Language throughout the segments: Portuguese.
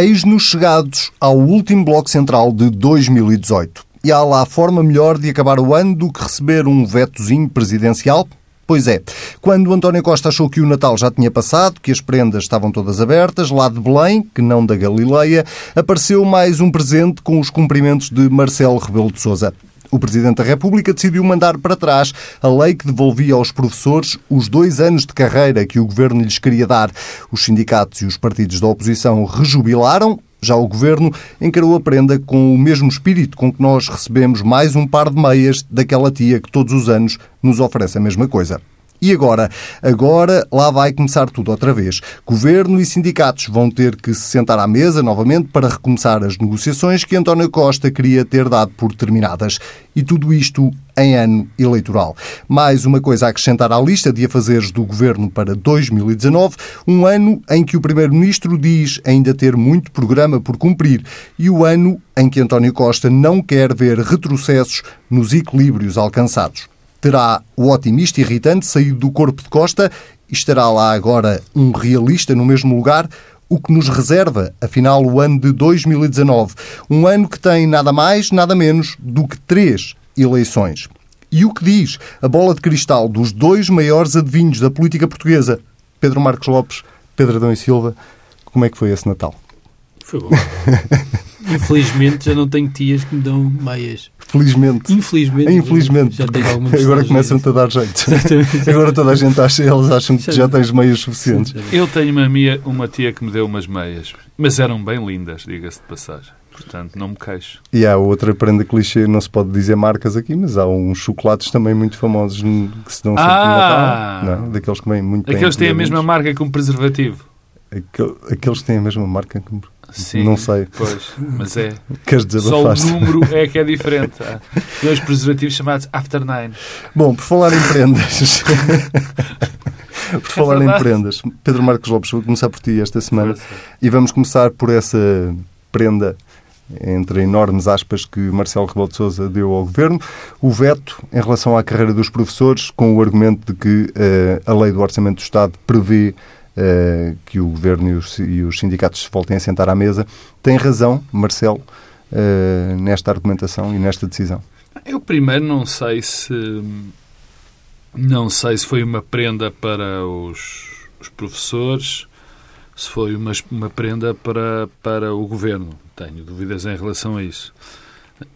Eis-nos chegados ao último bloco central de 2018. E há lá forma melhor de acabar o ano do que receber um vetozinho presidencial? Pois é, quando António Costa achou que o Natal já tinha passado, que as prendas estavam todas abertas, lá de Belém, que não da Galileia, apareceu mais um presente com os cumprimentos de Marcelo Rebelo de Sousa. O Presidente da República decidiu mandar para trás a lei que devolvia aos professores os dois anos de carreira que o Governo lhes queria dar. Os sindicatos e os partidos da oposição rejubilaram, já o Governo encarou a prenda com o mesmo espírito com que nós recebemos mais um par de meias daquela tia que todos os anos nos oferece a mesma coisa. E agora? Agora lá vai começar tudo outra vez. Governo e sindicatos vão ter que se sentar à mesa novamente para recomeçar as negociações que António Costa queria ter dado por terminadas. E tudo isto em ano eleitoral. Mais uma coisa a acrescentar à lista de afazeres do Governo para 2019, um ano em que o Primeiro-Ministro diz ainda ter muito programa por cumprir e o ano em que António Costa não quer ver retrocessos nos equilíbrios alcançados terá o otimista irritante saído do corpo de Costa e estará lá agora um realista no mesmo lugar, o que nos reserva, afinal, o ano de 2019. Um ano que tem nada mais, nada menos do que três eleições. E o que diz a bola de cristal dos dois maiores adivinhos da política portuguesa, Pedro Marcos Lopes, Pedro Adão e Silva, como é que foi esse Natal? Foi bom. Infelizmente já não tenho tias que me dão meias. Felizmente. Infelizmente. Infelizmente. Já tenho Agora começam-te a dar jeito. Agora toda a gente acha, eles acham que já tens meias suficientes. Eu tenho uma, minha, uma tia que me deu umas meias, mas eram bem lindas, diga-se de passagem. Portanto, não me queixo. E há outra prenda clichê, não se pode dizer marcas aqui, mas há uns chocolates também muito famosos que se dão sempre ah, no Natal. Não? Daqueles que vêm muito Aqueles que têm a mesma marca que um preservativo. Aqueles que têm a mesma marca que um Sim, não sei. Pois, mas é. Queres Só o número é que é diferente. Há dois preservativos chamados After Nine. Bom, por falar em prendas. por falar é em prendas, Pedro Marcos Lopes, vou começar por ti esta semana e vamos começar por essa prenda entre enormes aspas que Marcelo Rebelo de Sousa deu ao Governo, o veto em relação à carreira dos professores, com o argumento de que uh, a lei do Orçamento do Estado prevê uh, que o Governo e os, e os, sindicatos voltem a sentar à mesa. Tem razão, Marcelo, uh, nesta argumentação e nesta decisão? Eu primeiro não sei se não sei se foi uma prenda para os, os professores, se foi uma, uma prenda para, para o governo. Tenho dúvidas em relação a isso.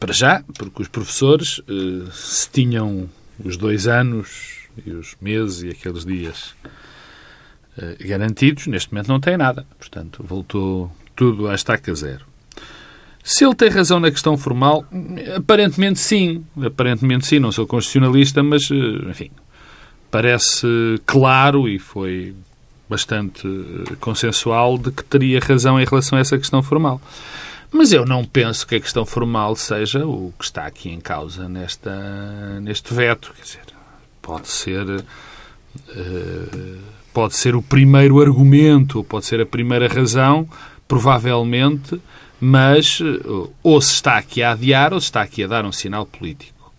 Para já, porque os professores, eh, se tinham os dois anos e os meses e aqueles dias eh, garantidos, neste momento não tem nada. Portanto, voltou tudo à estaca zero. Se ele tem razão na questão formal, aparentemente sim. Aparentemente sim. Não sou constitucionalista, mas, eh, enfim, parece claro e foi bastante eh, consensual de que teria razão em relação a essa questão formal. Mas eu não penso que a questão formal seja o que está aqui em causa nesta, neste veto. Quer dizer, pode ser. Uh, pode ser o primeiro argumento, pode ser a primeira razão, provavelmente, mas eh, ou se está aqui a adiar ou se está aqui a dar um sinal político.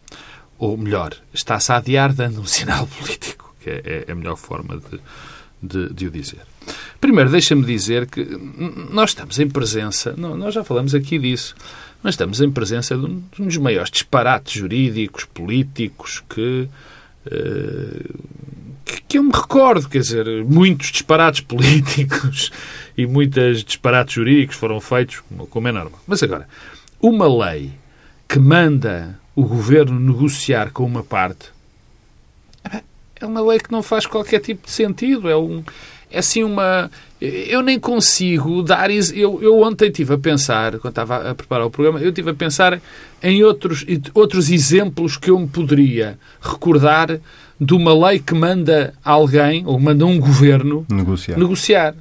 Ou melhor, está-se a adiar dando um sinal político, que é, é a melhor forma de, de, de o dizer. Primeiro, deixa-me dizer que nós estamos em presença, nós já falamos aqui disso, mas estamos em presença de um, dos maiores disparates jurídicos, políticos que. Uh, que eu me recordo, quer dizer, muitos disparates políticos e muitos disparates jurídicos foram feitos, como é normal. Mas agora, uma lei que manda o governo negociar com uma parte é uma lei que não faz qualquer tipo de sentido. É, um, é assim uma. Eu nem consigo dar. Eu, eu ontem estive a pensar, quando estava a preparar o programa, eu estive a pensar em outros, outros exemplos que eu me poderia recordar de uma lei que manda alguém, ou manda um governo, negociar. negociar.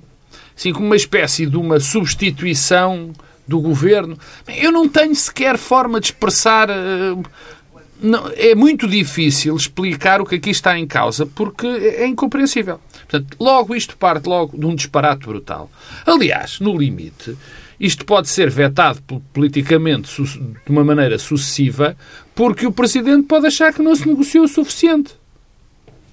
Assim, como uma espécie de uma substituição do governo. Eu não tenho sequer forma de expressar. Eh, não, é muito difícil explicar o que aqui está em causa, porque é incompreensível. Portanto, logo isto parte logo de um disparate brutal. Aliás, no limite, isto pode ser vetado politicamente de uma maneira sucessiva, porque o Presidente pode achar que não se negociou o suficiente.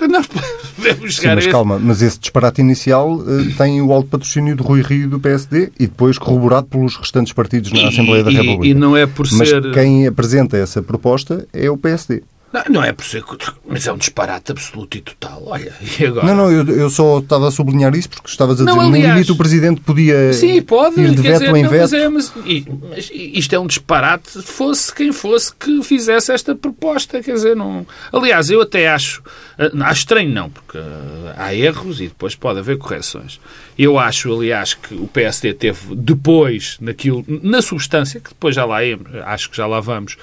Nós podemos Sim, chegar mas a calma, mas esse disparate inicial eh, tem o alto patrocínio de Rui Rio e do PSD e depois corroborado pelos restantes partidos na Assembleia da e, República. e não é por Mas ser. quem apresenta essa proposta é o PSD. Não, não é por ser. Mas é um disparate absoluto e total. Olha, e agora? Não, não, eu, eu só estava a sublinhar isso porque estavas a Não, dizer no aliás- limite o Presidente podia Sim, pode. ir de quer veto dizer, em não, veto. mas, é, mas, e- mas isto é um disparate, fosse quem fosse que fizesse esta proposta. Quer dizer, não. Aliás, eu até acho. Eh, Acho estranho, não, porque eh, há erros e depois pode haver correções. Eu acho, aliás, que o PSD teve depois, naquilo, na substância, que depois já lá acho que já lá vamos,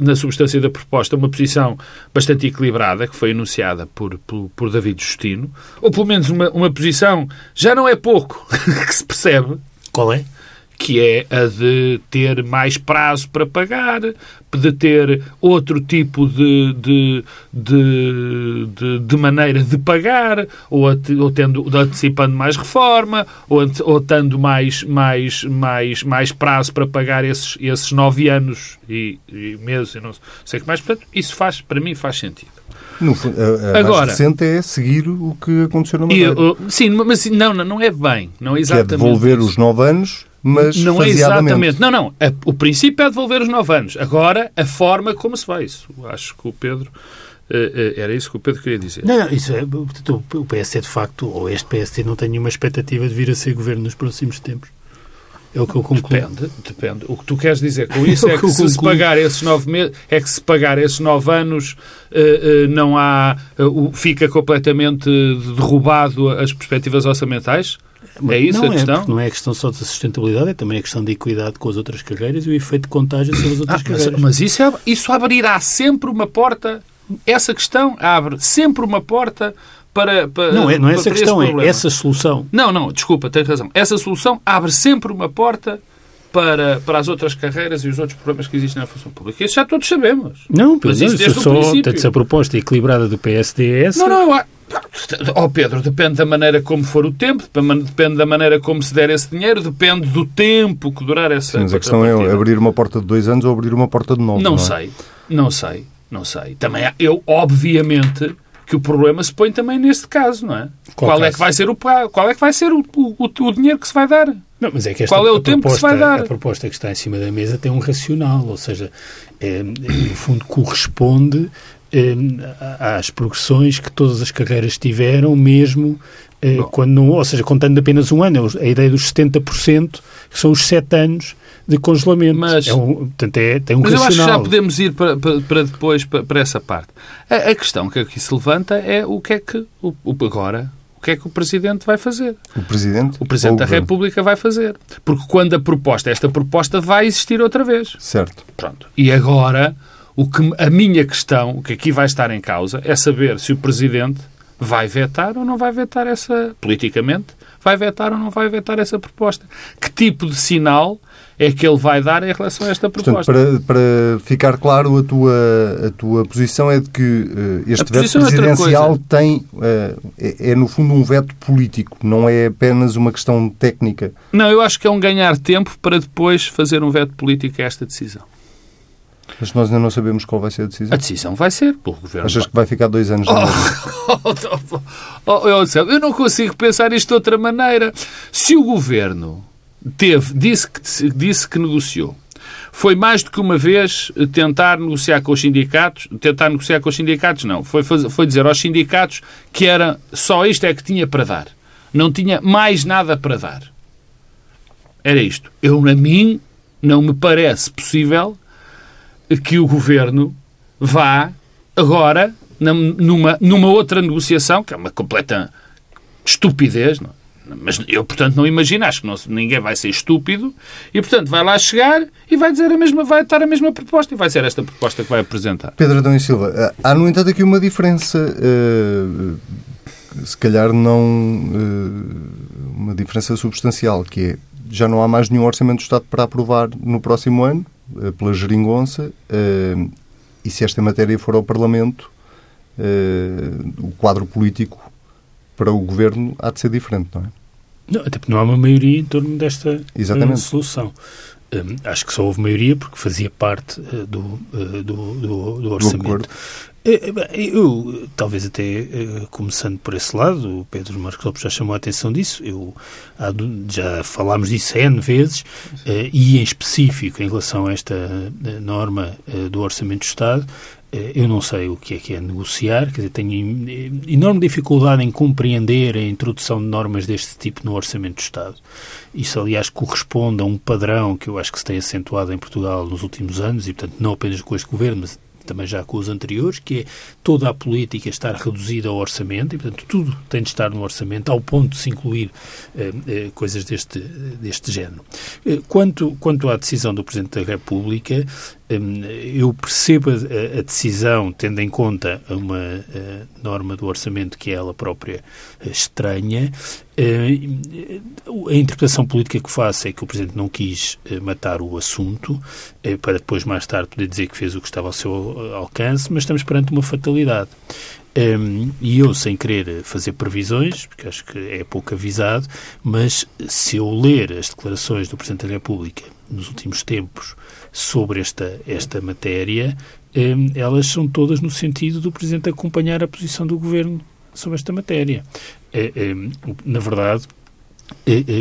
na substância da proposta, uma posição bastante equilibrada, que foi anunciada por, por, por David Justino, ou pelo menos uma, uma posição, já não é pouco, que se percebe, Qual é? Que é a de ter mais prazo para pagar, de ter outro tipo de, de, de, de, de maneira de pagar, ou, ou tendo, antecipando mais reforma, ou, ou tendo mais, mais, mais, mais prazo para pagar esses, esses nove anos e, e meses, e não sei o que mais. Portanto, isso faz, para mim faz sentido. No a, a Agora- mais recente é seguir o que aconteceu na Madeira. uh, sim, mas não, não, não é bem. Não é que é exatamente devolver isso. os nove anos, mas não é exatamente. Não, não. A- o princípio é devolver os nove anos. Agora, a forma como se vai isso. Acho que o Pedro. eh, eh, era isso que o Pedro queria dizer. Não, não, isso é, portanto, o PSD de facto, ou este PSD não tem nenhuma expectativa de vir a ser governo nos próximos tempos. É o que eu concluo. Depende, depende. O que tu queres dizer com isso é que que se, se pagar esses nove meses, é que se pagar esses nove anos eh, eh, não há, o- fica completamente derrubado as perspectivas orçamentais? É isso não a questão? É, porque não é a questão só da sustentabilidade, é também a questão da equidade com as outras carreiras e o efeito de contágio sobre as outras Ah, mas, carreiras. mas isso, é- isso abrirá sempre uma porta. Essa questão abre sempre uma porta para. para não é, não é essa questão, é essa solução. Não, não, desculpa, tens razão. Essa solução abre sempre uma porta para, para as outras carreiras e os outros problemas que existem na função pública. Isso já todos sabemos. Não, Mas isso desde o só, princípio. portanto, se a proposta equilibrada do PSD é essa, Não, não, eu. Oh Pedro, depende da maneira como for o tempo, depende da maneira como se der esse dinheiro, depende do tempo que durar essa Mas a questão é contrapartida. abrir uma porta de dois anos ou abrir uma porta de nove. Não Não, é? sei, não sei, não sei. Também há- eu, obviamente, que o problema se põe também neste caso, não é? Qual Qual, é que vai ser o qual é que vai ser o, o, o dinheiro que se vai dar? Não, mas é que esta, Qual é o a tempo que se proposta- vai dar? A proposta que está em cima da mesa tem um racional, ou seja, é, no fundo corresponde é, às progressões que todas as carreiras tiveram, mesmo é, quando não, ou seja, contando apenas um ano, a ideia dos 70%, que são os 7 anos de congelamento. Mas- é um, portanto, é, tem um Mas eu acho que racional. já podemos ir para, para, para depois, para, para essa parte. A, a questão que aqui se levanta é o que é que, o, o- agora, que é que o Presidente vai fazer? O Presidente? O Presidente da? República vai fazer. Porque quando a proposta, esta proposta vai existir outra vez. Certo. Pronto. E agora, o que, a minha questão, o que aqui vai estar em causa, é saber se o Presidente vai vetar ou não vai vetar essa, politicamente, vai vetar ou não vai vetar essa proposta. Que tipo de sinal é que ele vai dar em relação a esta Portanto, proposta? para, para ficar claro, a tua, a tua posição é de que eh, este veto é presidencial coisa. tem, eh, é, é, no fundo um veto político, não é apenas uma questão técnica. Não, eu acho que é um ganhar tempo para depois fazer um veto político a esta decisão. Mas nós ainda não sabemos qual vai ser a decisão. A decisão vai ser pelo Governo. Achas que vai ficar dois anos? Oh, oh, oh, Anselmo, eu não consigo pensar isto de outra maneira. Se o governo teve, disse que, disse que negociou, foi mais do que uma vez tentar negociar com os sindicatos, tentar negociar com os sindicatos, não, foi, faz- foi dizer aos sindicatos que era só isto é que tinha para dar. Não tinha mais nada para dar. Era isto. Eu, a mim, não me parece possível que o governo vá agora numa, numa outra negociação, que é uma completa estupidez, não? é? Mas eu, portanto, não imagino, acho que não, ninguém vai ser estúpido, e, portanto, vai lá chegar e vai dizer a mesma, vai estar a mesma proposta, e vai ser esta proposta que vai apresentar. Pedro Adão e Silva, eh, há, no entanto, aqui uma diferença, eh, se calhar não eh, uma diferença substancial, que é já não há mais nenhum orçamento do Estado para aprovar no próximo ano, pela geringonça, e se esta matéria for ao Parlamento, o quadro político para o Governo há de ser diferente, não é? Não, até porque não há uma maioria em torno desta Exatamente. eh, solução. Hum, acho que só houve maioria porque fazia parte eh, do, eh, do, do, do orçamento. Eu, talvez até começando por esse lado, o Pedro Marcos Lopes já chamou a atenção disso, eu, já falámos disso N vezes, e em específico em relação a esta norma do Orçamento do Estado, eu não sei o que é que é negociar, quer dizer, tenho enorme dificuldade em compreender a introdução de normas deste tipo no Orçamento do Estado. Isso, aliás, corresponde a um padrão que eu acho que se tem acentuado em Portugal nos últimos anos, e, portanto, não apenas com este governo, mas também já com os anteriores, que é toda a política estar reduzida ao orçamento e, portanto, tudo tem de estar no orçamento, ao ponto de se incluir eh, eh, coisas deste, deste género. Eh, quanto, quanto à decisão do Presidente da República, eu percebo a, decisão, tendo em conta uma norma do orçamento que é ela própria eh, estranha. Eh, a interpretação política que faço é que o Presidente não quis eh, matar o assunto para depois, mais tarde, poder dizer que fez o que estava ao seu alcance, mas estamos perante uma fatalidade. Um, e eu, sem querer fazer previsões, porque acho que é pouco avisado, mas se eu ler as declarações do Presidente da República nos últimos tempos sobre esta, esta matéria, um, elas são todas no sentido do Presidente acompanhar a posição do Governo sobre esta matéria. Um, na verdade,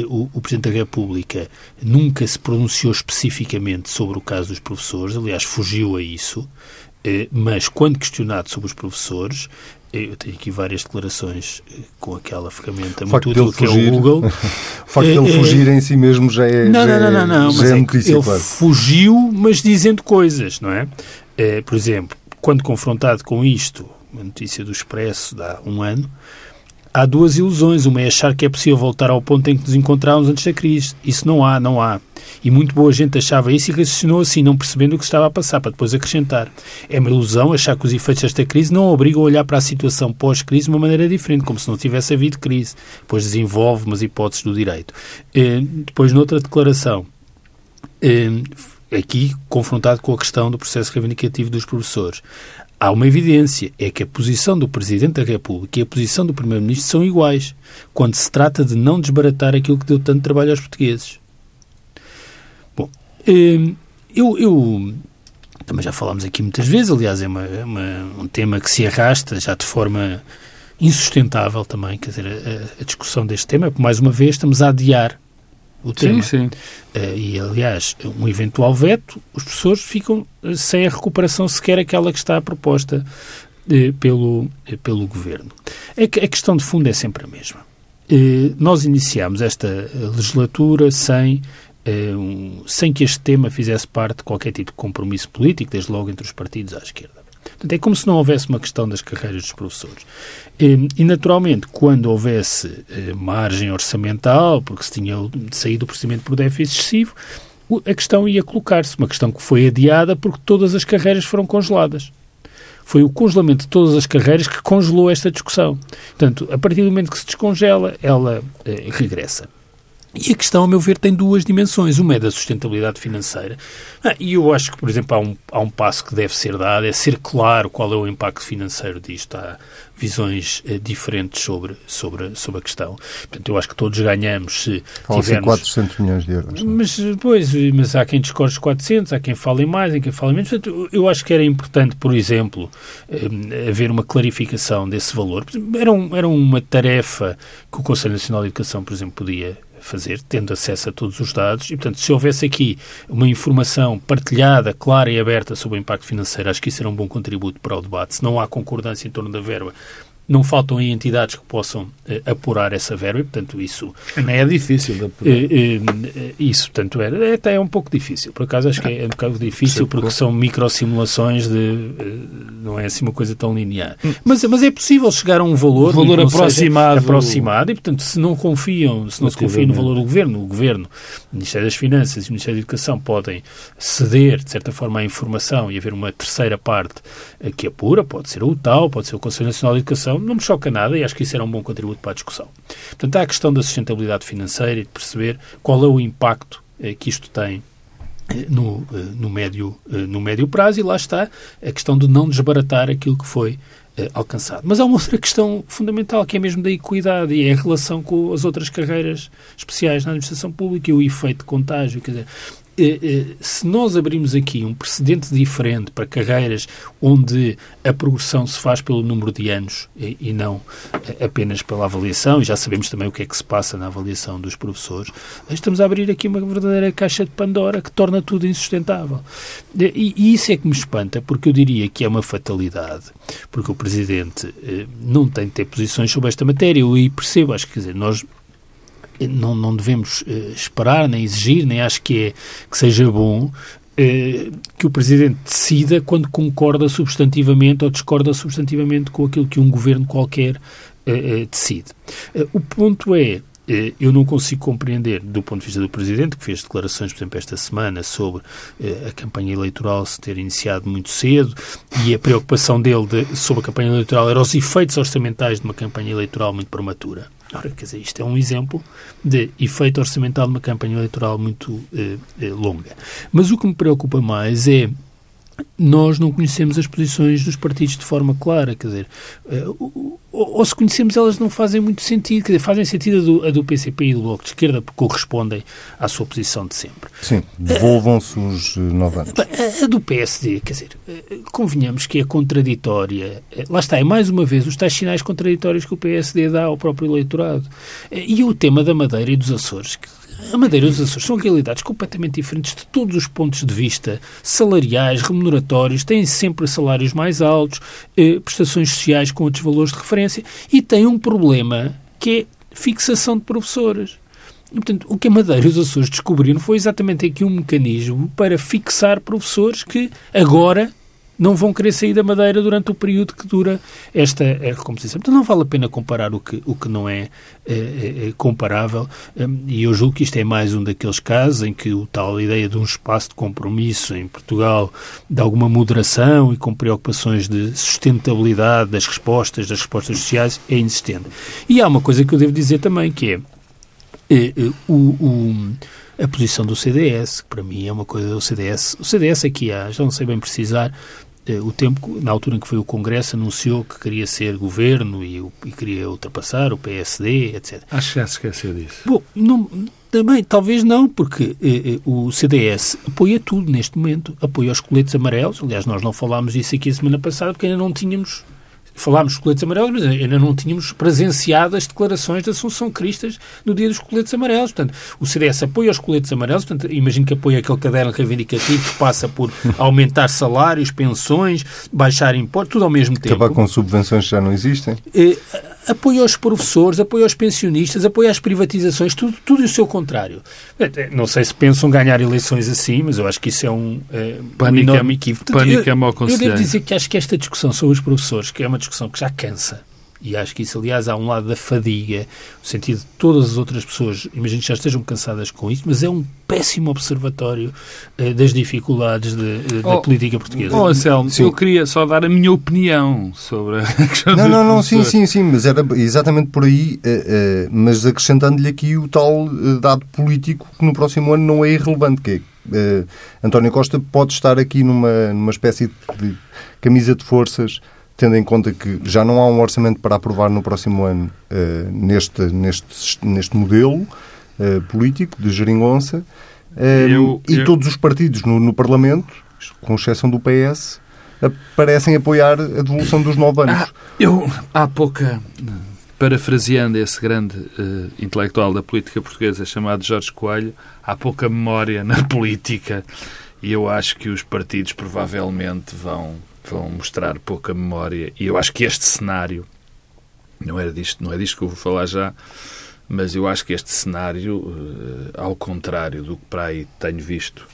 o, o, Presidente da República nunca se pronunciou especificamente sobre o caso dos professores, aliás, fugiu a isso, eh, mas quando questionado sobre os professores, eh, eu tenho aqui várias declarações eh, com aquela ferramenta muito útil que fugir, é o Google. o facto de ele fugir em si mesmo já é. Não, não, não, não, não, mas é, é notícia, ele claro. fugiu, mas dizendo coisas, não é? Por exemplo, quando confrontado com isto, uma notícia do Expresso de há um ano, há duas ilusões. Uma é achar que é possível voltar ao ponto em que nos encontrávamos antes da crise. Isso não há, não há. E muito boa gente achava isso e raciocinou assim, não percebendo o que estava a passar, para depois acrescentar. É uma ilusão achar que os efeitos desta crise não obrigam a olhar para a situação pós-crise de uma maneira diferente, como se não tivesse havido crise. Depois desenvolve umas hipóteses do direito. Eh, depois, noutra declaração, eh, aqui confrontado com a questão do processo reivindicativo dos professores. Há uma evidência, é que a posição do Presidente da República e a posição do Primeiro-Ministro são iguais, quando se trata de não desbaratar aquilo que deu tanto trabalho aos portugueses. Bom, hum, eu, eu também já falámos aqui muitas vezes, aliás, é, uma, é uma, um tema que se arrasta já de forma insustentável também, quer dizer, a, a discussão deste tema, porque mais uma vez estamos a adiar o tema. Sim, sim. Uh, e, aliás, um eventual veto, os professores ficam eh, sem a recuperação sequer aquela que está proposta uh, pelo, pelo Governo. A, a, questão de fundo é sempre a mesma. nós iniciámos esta legislatura sem, um, sem que este tema fizesse parte de qualquer tipo de compromisso político, desde logo entre os partidos à esquerda. Portanto, é como se não houvesse uma questão das carreiras dos professores. E, naturalmente, quando houvesse eh, margem orçamental, porque se tinha saído do procedimento por déficit excessivo, a questão ia colocar-se. Uma questão que foi adiada porque todas as carreiras foram congeladas. Foi o congelamento de todas as carreiras que congelou esta discussão. Portanto, a partir do momento que se descongela, ela eh, regressa. E a questão, a meu ver, tem duas dimensões. Uma é da sustentabilidade financeira. Ah, e eu acho que, por exemplo, há um, há um passo que deve ser dado, é ser claro qual é o impacto financeiro disto. Há visões eh, diferentes sobre, sobre, sobre a questão. Portanto, eu acho que todos ganhamos se Falam tivermos... 400 milhões de euros. Não? É? Mas, pois, mas há quem discorde os 400, há quem fale mais, há quem fale menos. Portanto, eu acho que era importante, por exemplo, eh, haver uma clarificação desse valor. Era, um, era uma tarefa que o Conselho Nacional de Educação, por exemplo, podia fazer, tendo acesso a todos os dados, e, portanto, se houvesse aqui uma informação partilhada, clara e aberta sobre o impacto financeiro, acho que isso era um bom contributo para o debate. Se não há concordância em torno da verba, não faltam aí entidades que possam uh, apurar essa verba e, portanto, isso... Não é difícil de apurar. Uh, uh, isso, portanto, é, até é um pouco difícil. Por acaso, acho que é um bocado difícil porque são microsimulações de... não é assim uma coisa tão linear. Hum. Mas, mas é possível chegar a um valor... Um valor aproximado. aproximado e, portanto, se não confiam, se não se confia no valor do Governo, o Governo, o Ministério das Finanças e o Ministério da Educação podem ceder, de certa forma, à informação e haver uma terceira parte que apura, pode ser o TAU, pode ser o Conselho Nacional de Educação, não me choca nada e acho que isso era um bom contributo para a discussão. Portanto, há a questão da sustentabilidade financeira e de perceber qual é o impacto eh, que isto tem eh, no, eh, no, médio, no médio prazo e lá está a questão de não desbaratar aquilo que foi alcançado. Mas há uma outra questão fundamental que é mesmo da equidade e é a relação com as outras carreiras especiais na administração pública e o efeito de contágio. Quer dizer, se nós abrimos aqui um precedente diferente para carreiras onde a progressão se faz pelo número de anos e, não apenas pela avaliação, e já sabemos também o que é que se passa na avaliação dos professores, estamos a abrir aqui uma verdadeira caixa de Pandora que torna tudo insustentável. E, isso é que me espanta, porque eu diria que é uma fatalidade, porque o Presidente não tem de ter posições sobre esta matéria, eu percebo, acho que quer dizer, nós não, não devemos uh, esperar, nem exigir, nem acho que, é, que seja bom uh, que o Presidente decida quando concorda substantivamente ou discorda substantivamente com aquilo que um governo qualquer uh, decide. o ponto é, eu não consigo compreender, do ponto de vista do Presidente, que fez declarações, por exemplo, esta semana sobre a campanha eleitoral se ter iniciado muito cedo e a preocupação dele de, sobre a campanha eleitoral era os efeitos orçamentais de uma campanha eleitoral muito prematura. Ora, quer dizer, isto é um exemplo de efeito orçamental de uma campanha eleitoral muito eh, eh, longa. Mas o que me preocupa mais é nós não conhecemos as posições dos partidos de forma clara, quer dizer, ou, ou, se conhecemos elas não fazem muito sentido, quer dizer, fazem sentido a do, a do PCP e do Bloco de Esquerda porque correspondem à sua posição de sempre. Sim, devolvam-se os nove anos. A, a, do PSD, quer dizer, convenhamos que é contraditória, lá está, é mais uma vez os tais sinais contraditórios que o PSD dá ao próprio eleitorado. E o tema da Madeira e dos Açores, que a Madeira e os Açores são realidades completamente diferentes de todos os pontos de vista salariais, remuneratórios, têm sempre salários mais altos, eh, prestações sociais com outros valores de referência e têm um problema que é fixação de professores. E, portanto, o que a Madeira e os Açores descobriram foi exatamente aqui um mecanismo para fixar professores que agora não vão querer sair da Madeira durante o período que dura esta recomposição. Então não vale a pena comparar o que, o que não é, é, é, comparável hum, e eu julgo que isto é mais um daqueles casos em que o tal ideia de um espaço de compromisso em Portugal, de alguma moderação e com preocupações de sustentabilidade das respostas, das respostas sociais, é inexistente. E há uma coisa que eu devo dizer também, que é, é, o, o a posição do CDS, que para mim é uma coisa do CDS. O CDS aqui há, já não sei bem precisar, eh, o tempo, na altura em que foi o Congresso, anunciou que queria ser governo e, e queria ultrapassar o PSD, etc. Acho que já se esqueceu disso. Bom, não, também, talvez não, porque eh, eh o CDS apoia tudo neste momento. Apoia os coletes amarelos. Aliás, nós não falámos disso aqui a semana passada porque ainda não tínhamos falámos de coletes amarelos, mas ainda não tínhamos presenciado as declarações de Assunção Cristas no dia dos coletes amarelos. Portanto, o CDS apoia os coletes amarelos, portanto, imagino que apoia aquele caderno reivindicativo que passa por aumentar salários, pensões, baixar impostos, tudo ao mesmo tempo. Acabar com subvenções que já não existem. Eh, apoia os professores, apoia os pensionistas, apoia as privatizações, tudo, tudo e o seu contrário. Eh, não sei se pensam ganhar eleições assim, mas eu acho que isso é um, é, pânico, um enorme equívoco. Pânico é mau Eu devo dizer que acho que esta discussão sobre os professores, que é uma discussão que já cansa, e acho que isso, aliás, há um lado da fadiga, no sentido de todas as outras pessoas, imagino que já estejam cansadas com isso, mas é um péssimo observatório eh, das dificuldades de, de, oh, da política portuguesa. Oh, Anselmo, eu queria só dar a minha opinião sobre a questão Não, não, não, sim, sim, sim, mas era exatamente por aí, eh, eh, mas acrescentando-lhe aqui o tal eh, dado político que no próximo ano não é irrelevante, que é eh, António Costa pode estar aqui numa, numa espécie de camisa de forças tendo em conta que já não há um orçamento para aprovar no próximo ano uh, neste, neste, neste modelo uh, político de geringonça, uh, eu, e eu... todos os partidos no, no, Parlamento, com exceção do PS, parecem apoiar a devolução dos nove anos. Ah, eu, há pouca, parafraseando esse grande intelectual da política portuguesa chamado Jorge Coelho, há pouca memória na política e eu acho que os partidos provavelmente vão vão mostrar pouca memória. E eu acho que este cenário, não, era disto, não é disto que eu vou falar já, mas eu acho que este cenário, eh, ao contrário do que para aí tenho visto,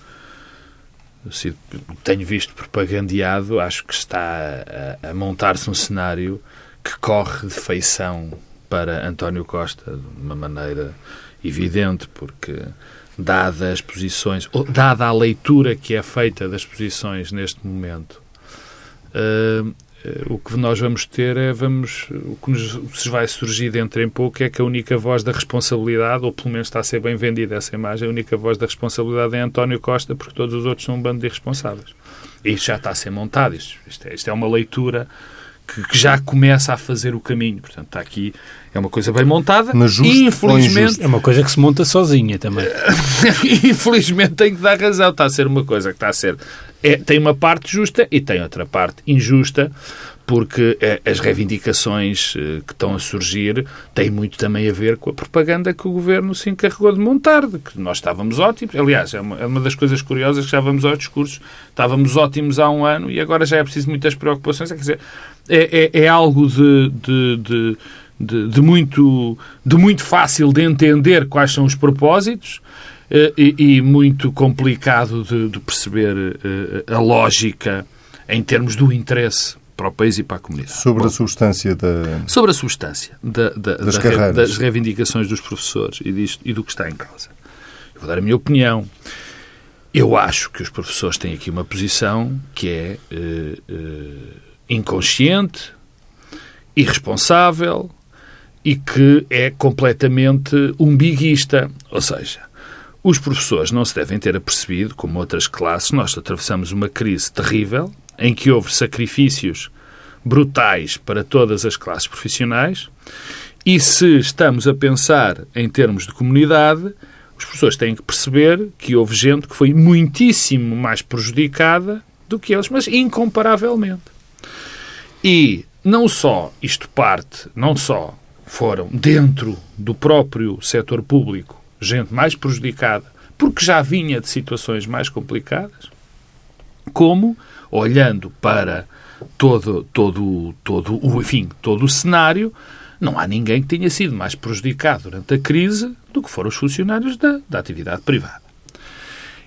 tenho visto propagandeado, acho que está a, montar-se um cenário que corre de feição para António Costa de uma maneira evidente, porque dadas as posições, dada a leitura que é feita das posições neste momento, Uh, o que nós vamos ter é, vamos, o que nos vai surgir dentro em pouco é que a única voz da responsabilidade, ou pelo menos está a ser bem vendida essa imagem, a única voz da responsabilidade é António Costa, porque todos os outros são um bando de irresponsáveis. E isto já está a ser montado, isto, isto, é, isto é uma leitura que, que, já começa a fazer o caminho. Portanto, está aqui, é uma coisa bem montada. Mas justo infelizmente É uma coisa que se monta sozinha também. infelizmente tem que dar razão. Está a ser uma coisa que está a ser. É, tem uma parte justa e tem outra parte injusta, porque eh, as reivindicações eh, que estão a surgir têm muito também a ver com a propaganda que o governo se encarregou de montar, de que nós estávamos ótimos. Aliás, é uma, é uma das coisas curiosas que já vamos aos discursos. Estávamos ótimos há um ano e agora já é preciso muitas preocupações. É, quer dizer, é, é, é algo de, de, de de, de, muito, de muito fácil de entender quais são os propósitos e, e muito complicado de, de perceber a lógica em termos do interesse para o país e para a comunidade. Sobre Bom, a substância da... Sobre a substância da, da, das, da, das, reivindicações dos professores e, disto, e do que está em causa. Eu vou dar a minha opinião. Eu acho que os professores têm aqui uma posição que é uh, uh, inconsciente, irresponsável e que é completamente umbiguista. Ou seja, os professores não se devem ter apercebido, como outras classes, nós atravessamos uma crise terrível, em que houve sacrifícios brutais para todas as classes profissionais, e se estamos a pensar em termos de comunidade, os professores têm que perceber que houve gente que foi muitíssimo mais prejudicada do que eles, mas incomparavelmente. E não só isto parte, não só foram dentro do próprio setor público gente mais prejudicada, porque já vinha de situações mais complicadas, como olhando para todo, todo, todo, o, enfim, todo o cenário, não há ninguém que tenha sido mais prejudicado durante a crise do que foram os funcionários da, da atividade privada.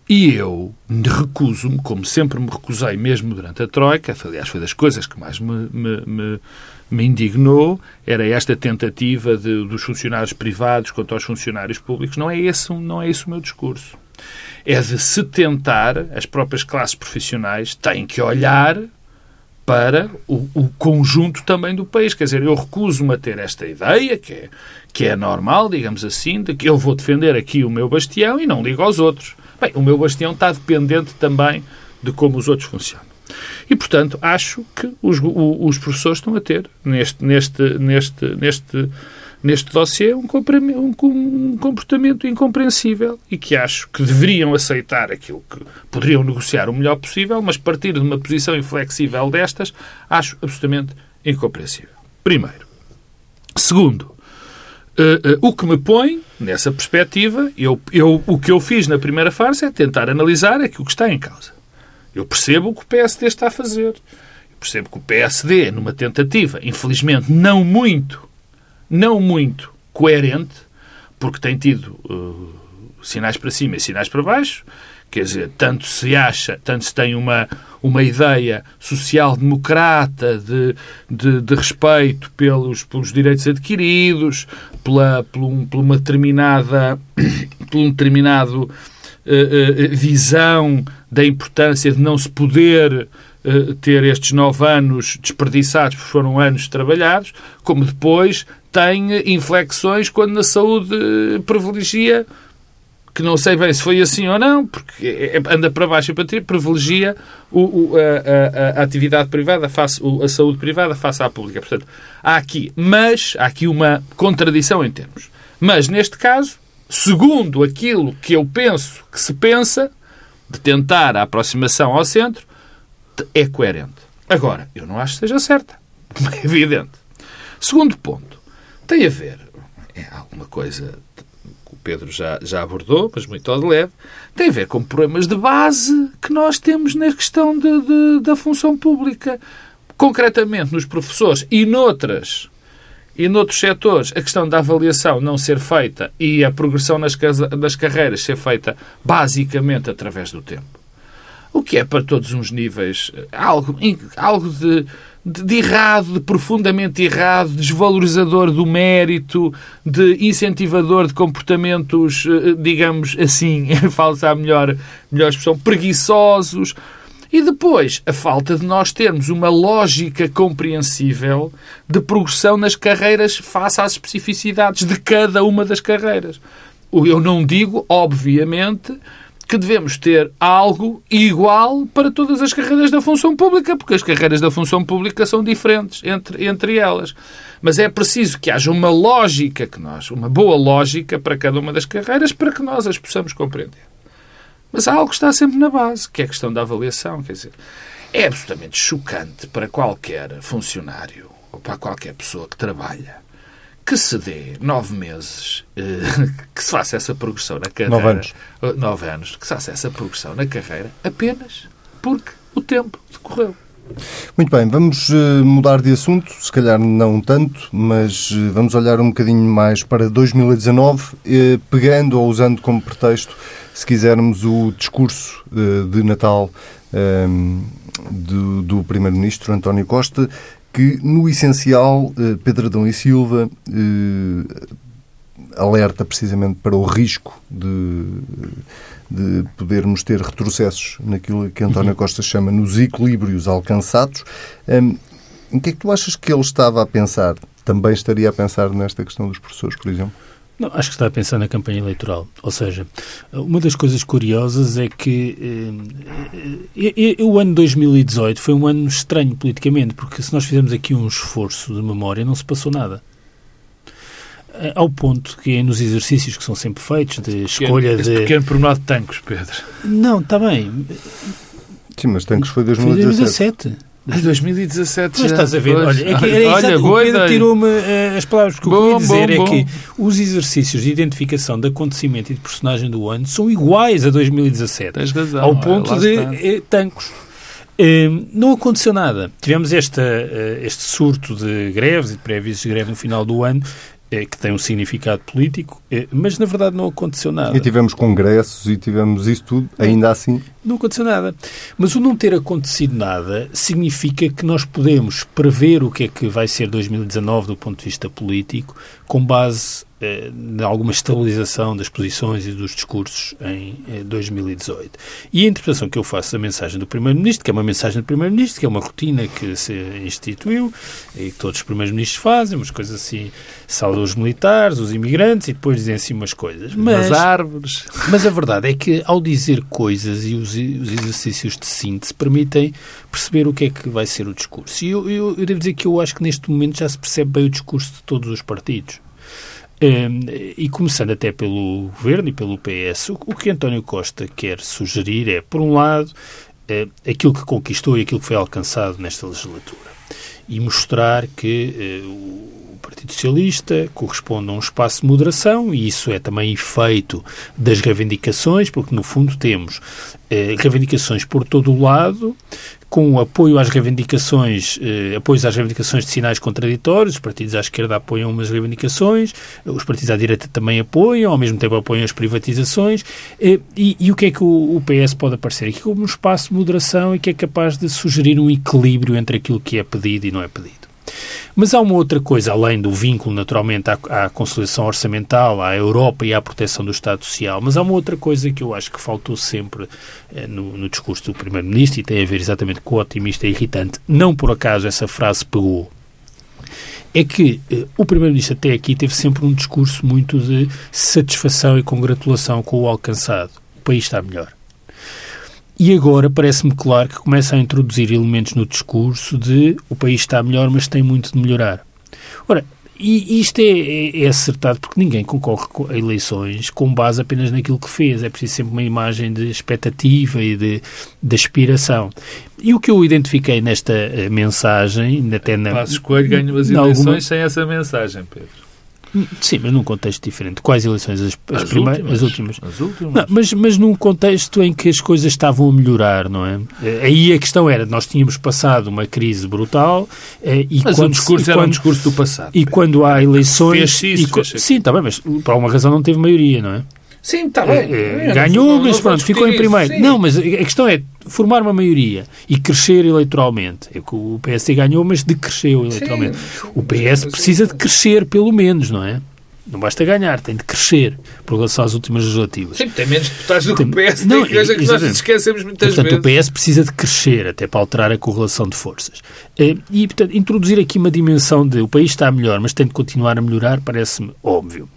E eu recuso-me, como sempre me recusei mesmo durante a Troika, aliás, foi das coisas que mais me, me, me, me indignou, era esta tentativa de, dos funcionários privados contra os funcionários públicos. Não é, esse, não é esse o meu discurso é de se tentar, as próprias classes profissionais têm que olhar para o, o, conjunto também do país. Quer dizer, eu recuso-me a ter esta ideia, que é, que é normal, digamos assim, de que eu vou defender aqui o meu bastião e não ligo aos outros. Bem, o meu bastião está dependente também de como os outros funcionam. E, portanto, acho que os, os professores estão a ter, neste, neste, neste, neste neste dossiê um, um comportamento incompreensível e que acho que deveriam aceitar aquilo que poderiam negociar o melhor possível, mas partir de uma posição inflexível destas, acho absolutamente incompreensível. Primeiro. Segundo, uh, uh, o que me põe nessa perspectiva, eu, eu, o que eu fiz na primeira fase é tentar analisar aquilo que está em causa. Eu percebo o que o PSD está a fazer. Eu percebo que o PSD, numa tentativa, infelizmente não muito não muito coerente, porque tem tido uh, sinais para cima e sinais para baixo, quer dizer, tanto se acha, tanto se tem uma, uma ideia social-democrata de, de, de, respeito pelos, pelos direitos adquiridos, pela, por, um, uma determinada, por um determinado uh, uh, visão da importância de não se poder uh, ter estes nove anos desperdiçados, porque foram anos trabalhados, como depois tem inflexões quando na saúde privilegia, que não sei bem se foi assim ou não, porque é, anda para baixo e para trás, privilegia o, o, a, a, a, atividade privada, face, a saúde privada face à pública. Portanto, há aqui, mas, há aqui uma contradição em termos. Mas, neste caso, segundo aquilo que eu penso que se pensa, de tentar a aproximação ao centro, é coerente. Agora, eu não acho que seja certa, é evidente. Segundo ponto, tem a ver, é alguma coisa que o Pedro já, já abordou, mas muito ao de leve, tem a ver com problemas de base que nós temos na questão de, de, da função pública. Concretamente nos professores e noutras e noutros setores a questão da avaliação não ser feita e a progressão nas, nas carreiras ser feita basicamente através do tempo. O que é para todos uns níveis algo, algo de de, errado, de profundamente errado, desvalorizador do mérito, de incentivador de comportamentos, eh, digamos assim, falsa a melhor, melhor expressão, preguiçosos. E depois, a falta de nós termos uma lógica compreensível de progressão nas carreiras face às especificidades de cada uma das carreiras. Eu não digo, obviamente, que devemos ter algo igual para todas as carreiras da função pública, porque as carreiras da função pública são diferentes entre, entre elas. Mas é preciso que haja uma lógica que nós, uma boa lógica para cada uma das carreiras para que nós as possamos compreender. Mas há algo que está sempre na base, que é a questão da avaliação. Quer dizer, é absolutamente chocante para qualquer funcionário ou para qualquer pessoa que trabalha que se dê nove meses, eh, que se faça essa progressão na carreira. Nove anos. Eh, nove anos, que se faça essa progressão na carreira apenas porque o tempo decorreu. Muito bem, vamos uh, mudar de assunto, se calhar não tanto, mas vamos olhar um bocadinho mais para 2019, uh, pegando ou usando como pretexto, se quisermos, o discurso de Natal do, do Primeiro-Ministro António Costa, que, no essencial, Pedro Adão e Silva alerta precisamente para o risco de de podermos ter retrocessos naquilo que António uhum. Costa chama nos equilíbrios alcançados. Um, em que é que tu achas que ele estava a pensar? Também estaria a pensar nesta questão dos professores, por exemplo? Não, acho que está a pensar na campanha eleitoral. Ou seja, uma das coisas curiosas é que eh, o ano 2018 foi um ano estranho politicamente, porque se nós fizermos aqui um esforço de memória, não se passou nada. Eh, ao ponto que nos exercícios que são sempre feitos de escolha pequeno, de... pequeno pormenor de tanques, Pedro. Não, está bem. Sim, mas tanques foi 2017. Foi 2017. Mas 2017 já... estás a ver, olha, é que era olha, o Pedro tirou-me uh, as palavras, que eu queria dizer bom, é que os exercícios de identificação de acontecimento e de personagem do ano são iguais a 2017. Tens razão. Ao ponto de uh, tancos. Uh, não aconteceu nada. Tivemos esta, este surto de greves e de pré-avisos de greve no final do ano, que tem um significado político, mas na verdade não aconteceu nada. E tivemos congressos e tivemos isso tudo, ainda assim. Não aconteceu nada. Mas o não ter acontecido nada significa que nós podemos prever o que é que vai ser 2019 do ponto de vista político com base eh, em alguma estabilização das posições e dos discursos em 2018. Eh, e a interpretação que eu faço da mensagem do Primeiro-Ministro, que é uma mensagem do Primeiro-Ministro, que é uma rotina que se instituiu e que todos os Primeiros-Ministros fazem, umas coisas assim, saudam os militares, os imigrantes e depois dizem assim umas coisas. Mas, As árvores. Mas a verdade é que ao dizer coisas e os os exercícios de síntese permitem perceber o que é que vai ser o discurso. E eu, eu, eu devo dizer que eu acho que neste momento já se percebe bem o discurso de todos os partidos. Um, e começando até pelo Governo e pelo PS, o, o, que António Costa quer sugerir é, por um lado, uh, aquilo que conquistou e aquilo que foi alcançado nesta legislatura. E mostrar que uh, Partido Socialista corresponde a um espaço de moderação e isso é também efeito das reivindicações, porque no fundo temos eh, reivindicações por todo o lado, com apoio às reivindicações, eh, apoios às reivindicações de sinais contraditórios, os partidos à esquerda apoiam umas reivindicações, os partidos à direita também apoiam, ao mesmo tempo apoiam as privatizações, eh, e, e, o que é que o, o, PS pode aparecer aqui como um espaço de moderação e que é capaz de sugerir um equilíbrio entre aquilo que é pedido e não é pedido. Mas há uma outra coisa, além do vínculo, naturalmente, à, à consolidação orçamental, à Europa e à proteção do Estado Social, mas há uma outra coisa que eu acho que faltou sempre eh, no, no discurso do Primeiro-Ministro e tem a ver exatamente com o otimista e irritante. Não por acaso essa frase pegou é que eh, o Primeiro-Ministro até aqui teve sempre um discurso muito de satisfação e congratulação com o alcançado. O país está melhor. E agora parece-me claro que começa a introduzir elementos no discurso de o país está melhor, mas tem muito de melhorar. Ora, e isto é, é, é, acertado porque ninguém concorre a eleições com base apenas naquilo que fez. É preciso sempre uma imagem de expectativa e de, de aspiração. E o que eu identifiquei nesta eh, mensagem, até na. Passos Coelho ganhou as eleições alguma... sem essa mensagem, Pedro. Sim, mas num contexto diferente. Quais eleições? As, as, as primeiras? Últimas. As últimas. As últimas. Não, mas, mas num contexto em que as coisas estavam a melhorar, não é? Eh, aí a questão era, nós tínhamos passado uma crise brutal eh, e mas quando... o discurso era quando, um discurso do passado. E quando há eleições... Fez isso, e, fez sim, está bem, mas por alguma razão não teve maioria, não é? Sim, está bem. É, ganhou, mas pronto, ficou em primeiro. Sim. Não, mas a questão é formar uma maioria e crescer eleitoralmente. É que o PS ganhou, mas decresceu eleitoralmente. Sim. O PS precisa de crescer, pelo menos, não é? Não basta ganhar, tem de crescer por relação às últimas legislativas. Sim, tem menos deputados do que o PS, não, tem coisa que nós esquecemos muitas portanto, vezes. Portanto, o PS precisa de crescer até para alterar a correlação de forças. Eh, e, portanto, introduzir aqui uma dimensão de o país está melhor, mas tem de continuar a melhorar, parece-me óbvio.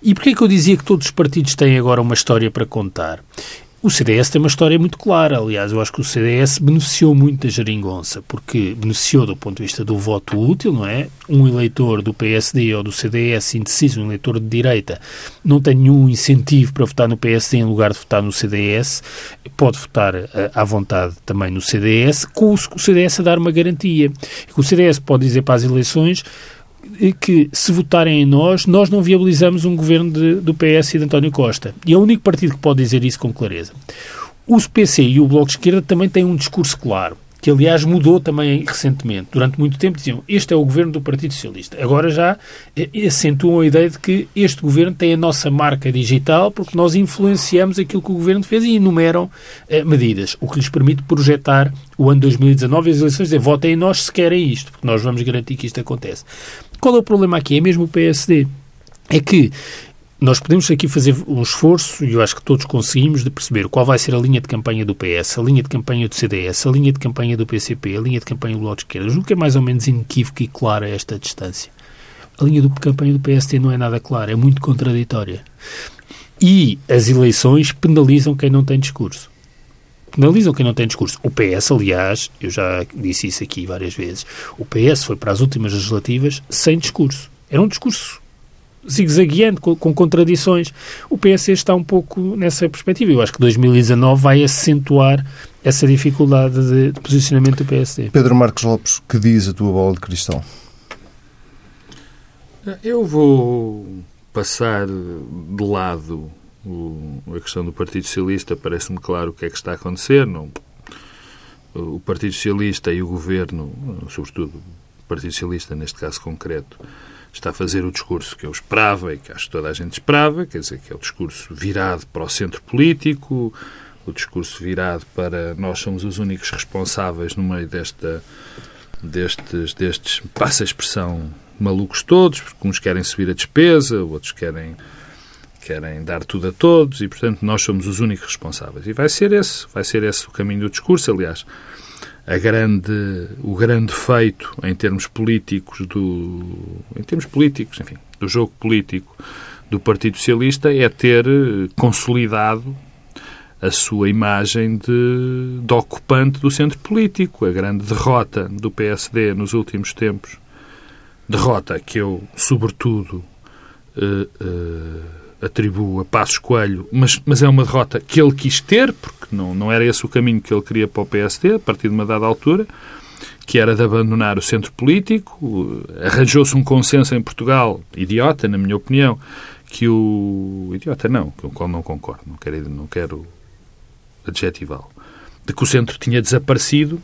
E porquê é que eu dizia que todos os partidos têm agora uma história para contar? O CDS tem uma história muito clara. Aliás, eu acho que o CDS beneficiou muito da geringonça, porque beneficiou do ponto de vista do voto útil, não é? Um eleitor do PSD ou do CDS indeciso, um eleitor de direita, não tem nenhum incentivo para votar no PSD em lugar de votar no CDS, pode votar eh, à vontade também no CDS, com o CDS a dar uma garantia. O CDS pode dizer para as eleições que se votarem em nós, nós não viabilizamos um governo de, do PS e de António Costa. E é o único partido que pode dizer isso com clareza. O PC e o Bloco de Esquerda também têm um discurso claro, que aliás mudou também recentemente. Durante muito tempo diziam este é o governo do Partido Socialista. Agora já eh, acentuam a ideia de que este governo tem a nossa marca digital porque nós influenciamos aquilo que o governo fez e enumeram eh, medidas, o que lhes permite projetar o ano 2019 e as eleições dizer votem em nós se querem isto, porque nós vamos garantir que isto acontece. Qual é o problema aqui? É mesmo o PSD. É que nós podemos aqui fazer um esforço, e eu acho que todos conseguimos, de perceber qual vai ser a linha de campanha do PS, a linha de campanha do CDS, a linha de campanha do PCP, a linha de campanha do Bloco de Esquerda. Julgo que é mais ou menos inequívoca e clara esta distância. A linha de campanha do PSD não é nada clara, é muito contraditória. E as eleições penalizam quem não tem discurso penalizam quem não tem discurso. O PS, aliás, eu já disse isso aqui várias vezes, o PS foi para as últimas legislativas sem discurso. Era um discurso zigue-zagueante, com, com, contradições. O PS está um pouco nessa perspectiva. Eu acho que 2019 vai acentuar essa dificuldade de, de posicionamento do PSD. Pedro Marcos Lopes, que diz a tua bola de cristal? Eu vou passar de lado o, a questão do Partido Socialista, parece-me claro o que é que está a acontecer. Não, o Partido Socialista e o Governo, sobretudo o Partido Socialista, neste caso concreto, está a fazer o discurso que eu esperava e que acho que toda a gente esperava, quer dizer, que é o discurso virado para o centro político, o discurso virado para nós somos os únicos responsáveis no meio desta, destes, destes passa a expressão, malucos todos, porque uns querem subir a despesa, outros querem querem dar tudo a todos e, portanto, nós somos os únicos responsáveis. E vai ser esse, vai ser esse o caminho do discurso. Aliás, a grande, o grande feito em termos políticos do, em termos políticos, enfim, do jogo político do Partido Socialista é ter consolidado a sua imagem de, de ocupante do centro político. A grande derrota do PSD nos últimos tempos, derrota que eu, sobretudo, uh, uh, atribuo a Passos Coelho, mas, mas é uma derrota que ele quis ter, porque não, não era esse o caminho que ele queria para o PSD, a partir de uma dada altura, que era de abandonar o centro político. Arranjou-se um consenso em Portugal, idiota, na minha opinião, que o... Idiota não, com o qual não concordo, não quero, não quero adjetivá-lo. De que o centro tinha desaparecido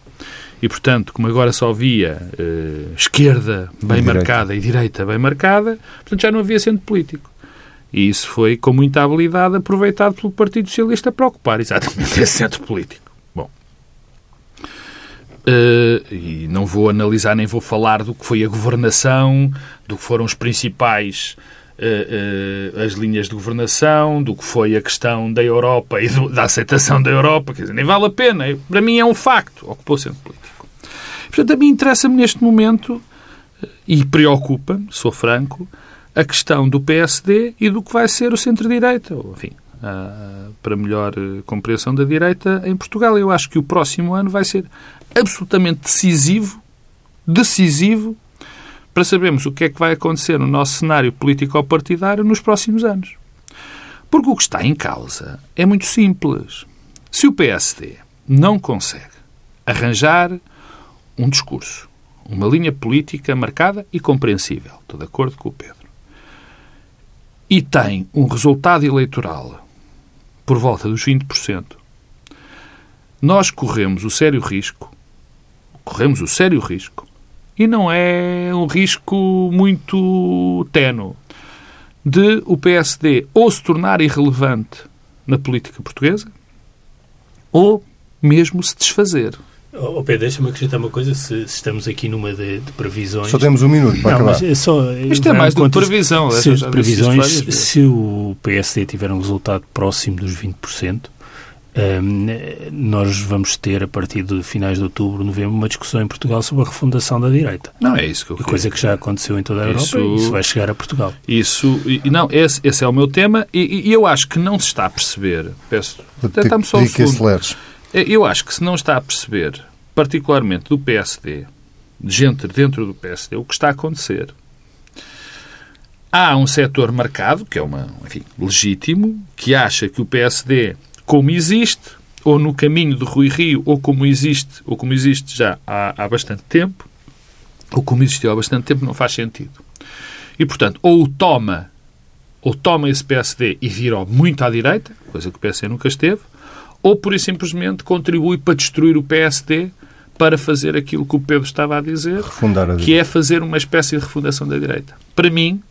e, portanto, como agora só havia uh, esquerda bem marcada e direita bem marcada, portanto já não havia centro político. E isso foi, com muita habilidade, aproveitado pelo Partido Socialista para ocupar exatamente esse centro político. Bom. Uh, e não vou analisar nem vou falar do que foi a governação, do que foram os principais Uh, uh, as linhas de governação, do que foi a questão da Europa e da aceitação da Europa, quer dizer, nem vale a pena. Para mim é um facto, ocupou o centro político. Portanto, a mim interessa-me neste momento, e preocupa-me, sou franco, a questão do PSD e do que vai ser o centro-direita, enfim, para melhor eh, compreensão da direita em Portugal. Eu acho que o próximo ano vai ser absolutamente decisivo, decisivo, para sabermos o que é que vai acontecer no nosso cenário político-partidário nos próximos anos. Porque o que está em causa é muito simples. Se o PSD não consegue arranjar um discurso, uma linha política marcada e compreensível, estou de acordo com o Pedro, e tem um resultado eleitoral por volta dos 20%, nós corremos o sério risco, corremos o sério risco, e não é um risco muito tenue, de o PSD ou se tornar irrelevante na política portuguesa, ou mesmo se desfazer. Oh, Pedro, deixa-me acrescentar uma coisa, se, se, estamos aqui numa de, de, previsões... Só temos um minuto para não, acabar. Mas é só, Isto é mais do que previsão. Se, previsões, se o PSD tiver um resultado próximo dos 20%, nós vamos ter, a partir de finais de outubro, novembro, uma discussão em Portugal sobre a refundação da direita. Não, é isso que eu quero. Coisa que já aconteceu em toda a Europa isso, e isso vai chegar a Portugal. Isso, e, não, esse, esse é o meu tema e, e, eu acho que não se está a perceber, peço, dá-me só um segundo. É, eu acho que se não está a perceber, particularmente do PSD, de gente dentro do PSD, o que está a acontecer há um setor marcado, que é uma, enfim, legítimo, que acha que o PSD, como existe, ou no caminho de Rui Rio, ou como existe, ou como existe já há, há bastante tempo, ou como existiu há bastante tempo, não faz sentido. E, portanto, ou toma, ou toma esse PSD e vira muito à direita, coisa que o PSD nunca esteve, ou, por e simplesmente, contribui para destruir o PSD para fazer aquilo que o Pedro estava a dizer, a que é fazer uma espécie de refundação da direita. Para mim,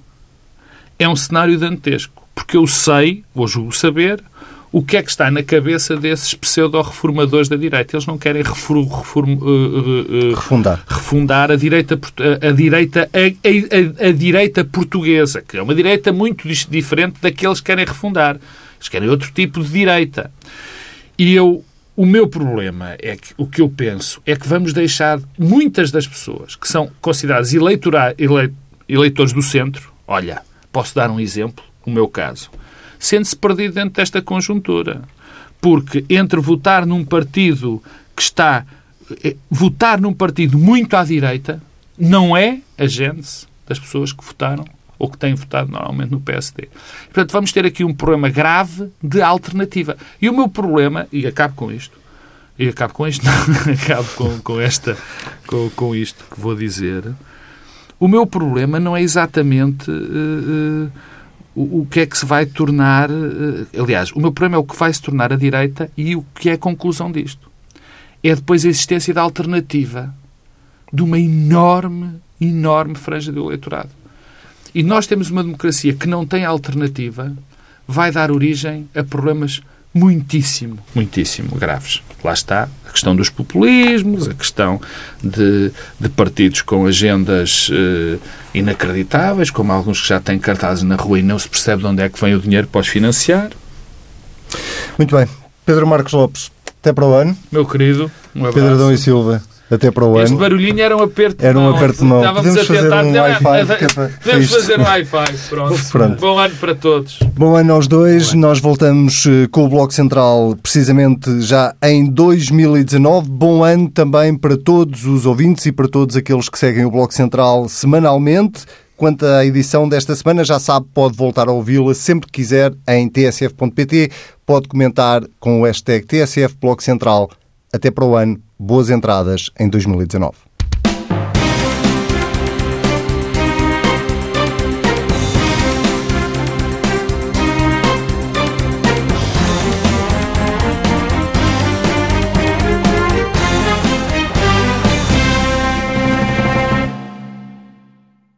é um cenário dantesco, porque eu sei, ou julgo saber, o que é que está na cabeça desses pseudo-reformadores da direita. Eles não querem reform, reform, uh, uh, refundar. refundar a direita, a, direita, a, a, a, direita portuguesa, que é uma direita muito diferente daqueles que querem refundar. Eles querem outro tipo de direita. E eu, o meu problema é que o que eu penso é que vamos deixar muitas das pessoas que são consideradas eleitora, ele, eleitores do centro, olha, Posso dar um exemplo? O meu caso. Sente-se perdido dentro desta conjuntura. Porque entre votar num partido que está. Eh, votar num partido muito à direita não é a gênese das pessoas que votaram ou que têm votado normalmente no PSD. Portanto, vamos ter aqui um problema grave de alternativa. E o meu problema, e acabo com isto, e acabo com isto, não, acabo com, com, esta, com, com isto que vou dizer, o meu problema não é exatamente uh, uh, o, o, que é que se vai tornar. Uh, aliás, o meu problema é o que vai se tornar a direita e o que é a conclusão disto. É depois a existência da alternativa de uma enorme, enorme franja do eleitorado. E nós temos uma democracia que não tem alternativa, vai dar origem a problemas muitíssimo, muitíssimo graves. Lá está a questão dos populismos, a questão de, de partidos com agendas eh, inacreditáveis, como alguns que já têm cartazes na rua e não se percebe de onde é que vem o dinheiro para os financiar. Muito bem. Pedro Marcos Lopes, até para o ano. Meu querido, um abraço. Pedro Adão e Silva. Até para o este ano. Este barulhinho era um aperto Era um aperto de mão. Estávamos Podemos a tentar. Um Wi-Fi. É Podemos fazer um Wi-Fi. Pronto. Pronto. Bom ano para todos. Bom ano aos dois. Bom Nós voltamos eh, com o Bloco Central precisamente já em 2019. Bom ano também para todos os ouvintes e para todos aqueles que seguem o Bloco Central semanalmente. Quanto à edição desta semana, já sabe, pode voltar a ouvi-la sempre que quiser em tsf.pt. Pode comentar com o hashtag TSF Bloco Central. Até para o ano boas entradas em 2019.